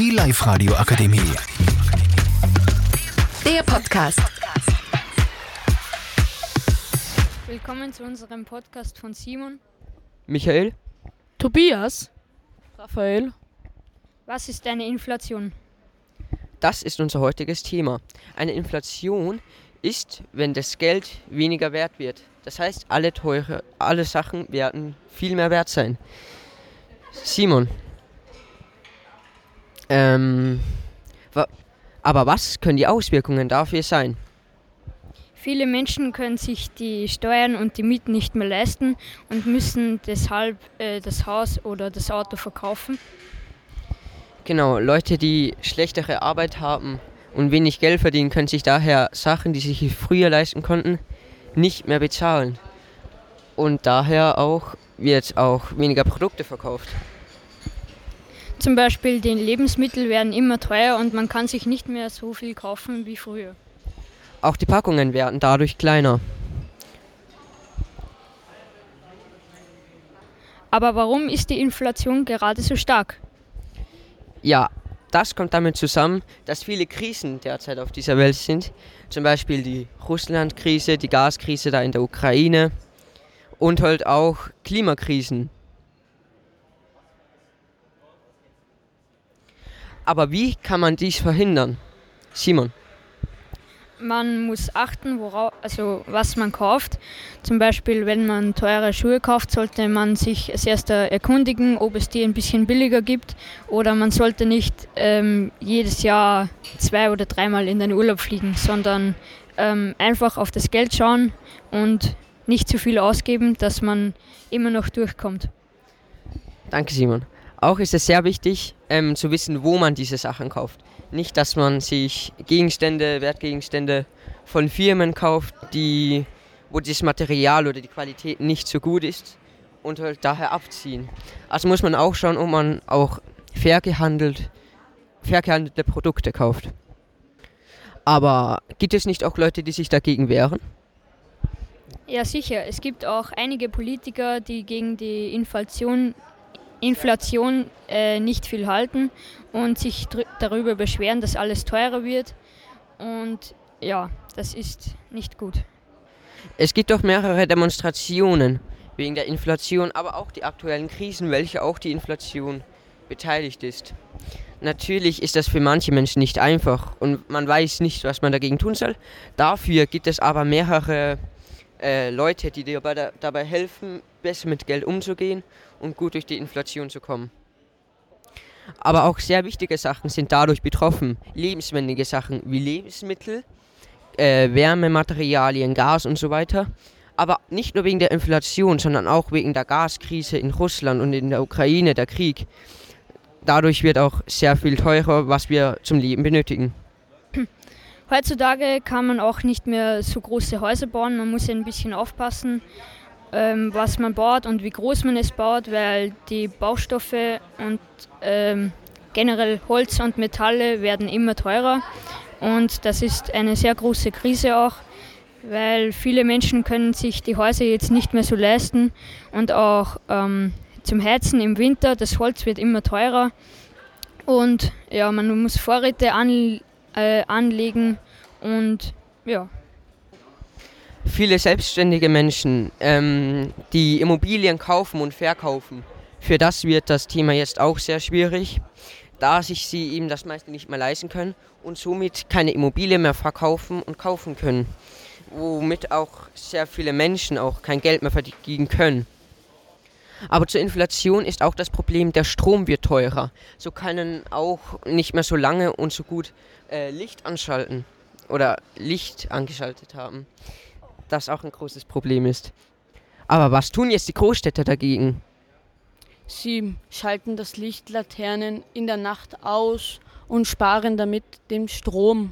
Die Live-Radio Akademie. Der Podcast. Willkommen zu unserem Podcast von Simon. Michael? Tobias? Raphael? Was ist eine Inflation? Das ist unser heutiges Thema. Eine Inflation ist, wenn das Geld weniger wert wird. Das heißt, alle teure, alle Sachen werden viel mehr wert sein. Simon. Ähm, aber was können die Auswirkungen dafür sein? Viele Menschen können sich die Steuern und die Mieten nicht mehr leisten und müssen deshalb äh, das Haus oder das Auto verkaufen. Genau, Leute, die schlechtere Arbeit haben und wenig Geld verdienen, können sich daher Sachen, die sie sich früher leisten konnten, nicht mehr bezahlen. Und daher auch wird auch weniger Produkte verkauft. Zum Beispiel die Lebensmittel werden immer teuer und man kann sich nicht mehr so viel kaufen wie früher. Auch die Packungen werden dadurch kleiner. Aber warum ist die Inflation gerade so stark? Ja, das kommt damit zusammen, dass viele Krisen derzeit auf dieser Welt sind. Zum Beispiel die Russland-Krise, die Gaskrise da in der Ukraine und halt auch Klimakrisen. Aber wie kann man dies verhindern? Simon. Man muss achten, worauf, also was man kauft. Zum Beispiel, wenn man teure Schuhe kauft, sollte man sich als erster erkundigen, ob es die ein bisschen billiger gibt. Oder man sollte nicht ähm, jedes Jahr zwei oder dreimal in den Urlaub fliegen, sondern ähm, einfach auf das Geld schauen und nicht zu viel ausgeben, dass man immer noch durchkommt. Danke, Simon. Auch ist es sehr wichtig ähm, zu wissen, wo man diese Sachen kauft. Nicht, dass man sich Gegenstände, Wertgegenstände von Firmen kauft, die, wo das Material oder die Qualität nicht so gut ist und halt daher abziehen. Also muss man auch schauen, ob man auch fair, gehandelt, fair gehandelte Produkte kauft. Aber gibt es nicht auch Leute, die sich dagegen wehren? Ja, sicher. Es gibt auch einige Politiker, die gegen die Inflation Inflation äh, nicht viel halten und sich darüber beschweren, dass alles teurer wird. Und ja, das ist nicht gut. Es gibt auch mehrere Demonstrationen wegen der Inflation, aber auch die aktuellen Krisen, welche auch die Inflation beteiligt ist. Natürlich ist das für manche Menschen nicht einfach und man weiß nicht, was man dagegen tun soll. Dafür gibt es aber mehrere äh, Leute, die dir dabei, dabei helfen, besser mit Geld umzugehen und gut durch die Inflation zu kommen. Aber auch sehr wichtige Sachen sind dadurch betroffen. Lebenswendige Sachen wie Lebensmittel, äh, Wärmematerialien, Gas und so weiter. Aber nicht nur wegen der Inflation, sondern auch wegen der Gaskrise in Russland und in der Ukraine, der Krieg. Dadurch wird auch sehr viel teurer, was wir zum Leben benötigen. Heutzutage kann man auch nicht mehr so große Häuser bauen. Man muss ein bisschen aufpassen, ähm, was man baut und wie groß man es baut, weil die Baustoffe und ähm, generell Holz und Metalle werden immer teurer. Und das ist eine sehr große Krise auch, weil viele Menschen können sich die Häuser jetzt nicht mehr so leisten und auch ähm, zum Heizen im Winter, das Holz wird immer teurer und ja, man muss Vorräte an, äh, anlegen und ja. Viele selbstständige Menschen, ähm, die Immobilien kaufen und verkaufen, für das wird das Thema jetzt auch sehr schwierig, da sich sie eben das meiste nicht mehr leisten können und somit keine Immobilie mehr verkaufen und kaufen können, womit auch sehr viele Menschen auch kein Geld mehr verdienen können. Aber zur Inflation ist auch das Problem, der Strom wird teurer. So können auch nicht mehr so lange und so gut äh, Licht anschalten oder Licht angeschaltet haben. Das auch ein großes Problem ist. Aber was tun jetzt die Großstädter dagegen? Sie schalten das Licht Laternen in der Nacht aus und sparen damit den Strom.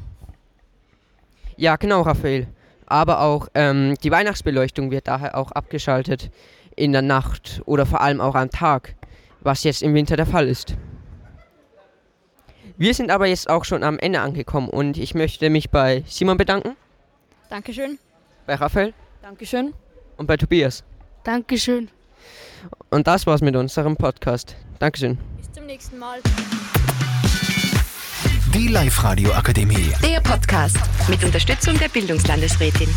Ja, genau, Raphael. Aber auch ähm, die Weihnachtsbeleuchtung wird daher auch abgeschaltet in der Nacht oder vor allem auch am Tag, was jetzt im Winter der Fall ist. Wir sind aber jetzt auch schon am Ende angekommen und ich möchte mich bei Simon bedanken. Dankeschön. Bei Raphael. Dankeschön. Und bei Tobias. Dankeschön. Und das war's mit unserem Podcast. Dankeschön. Bis zum nächsten Mal. Die Live-Radio Akademie. Der Podcast mit Unterstützung der Bildungslandesrätin.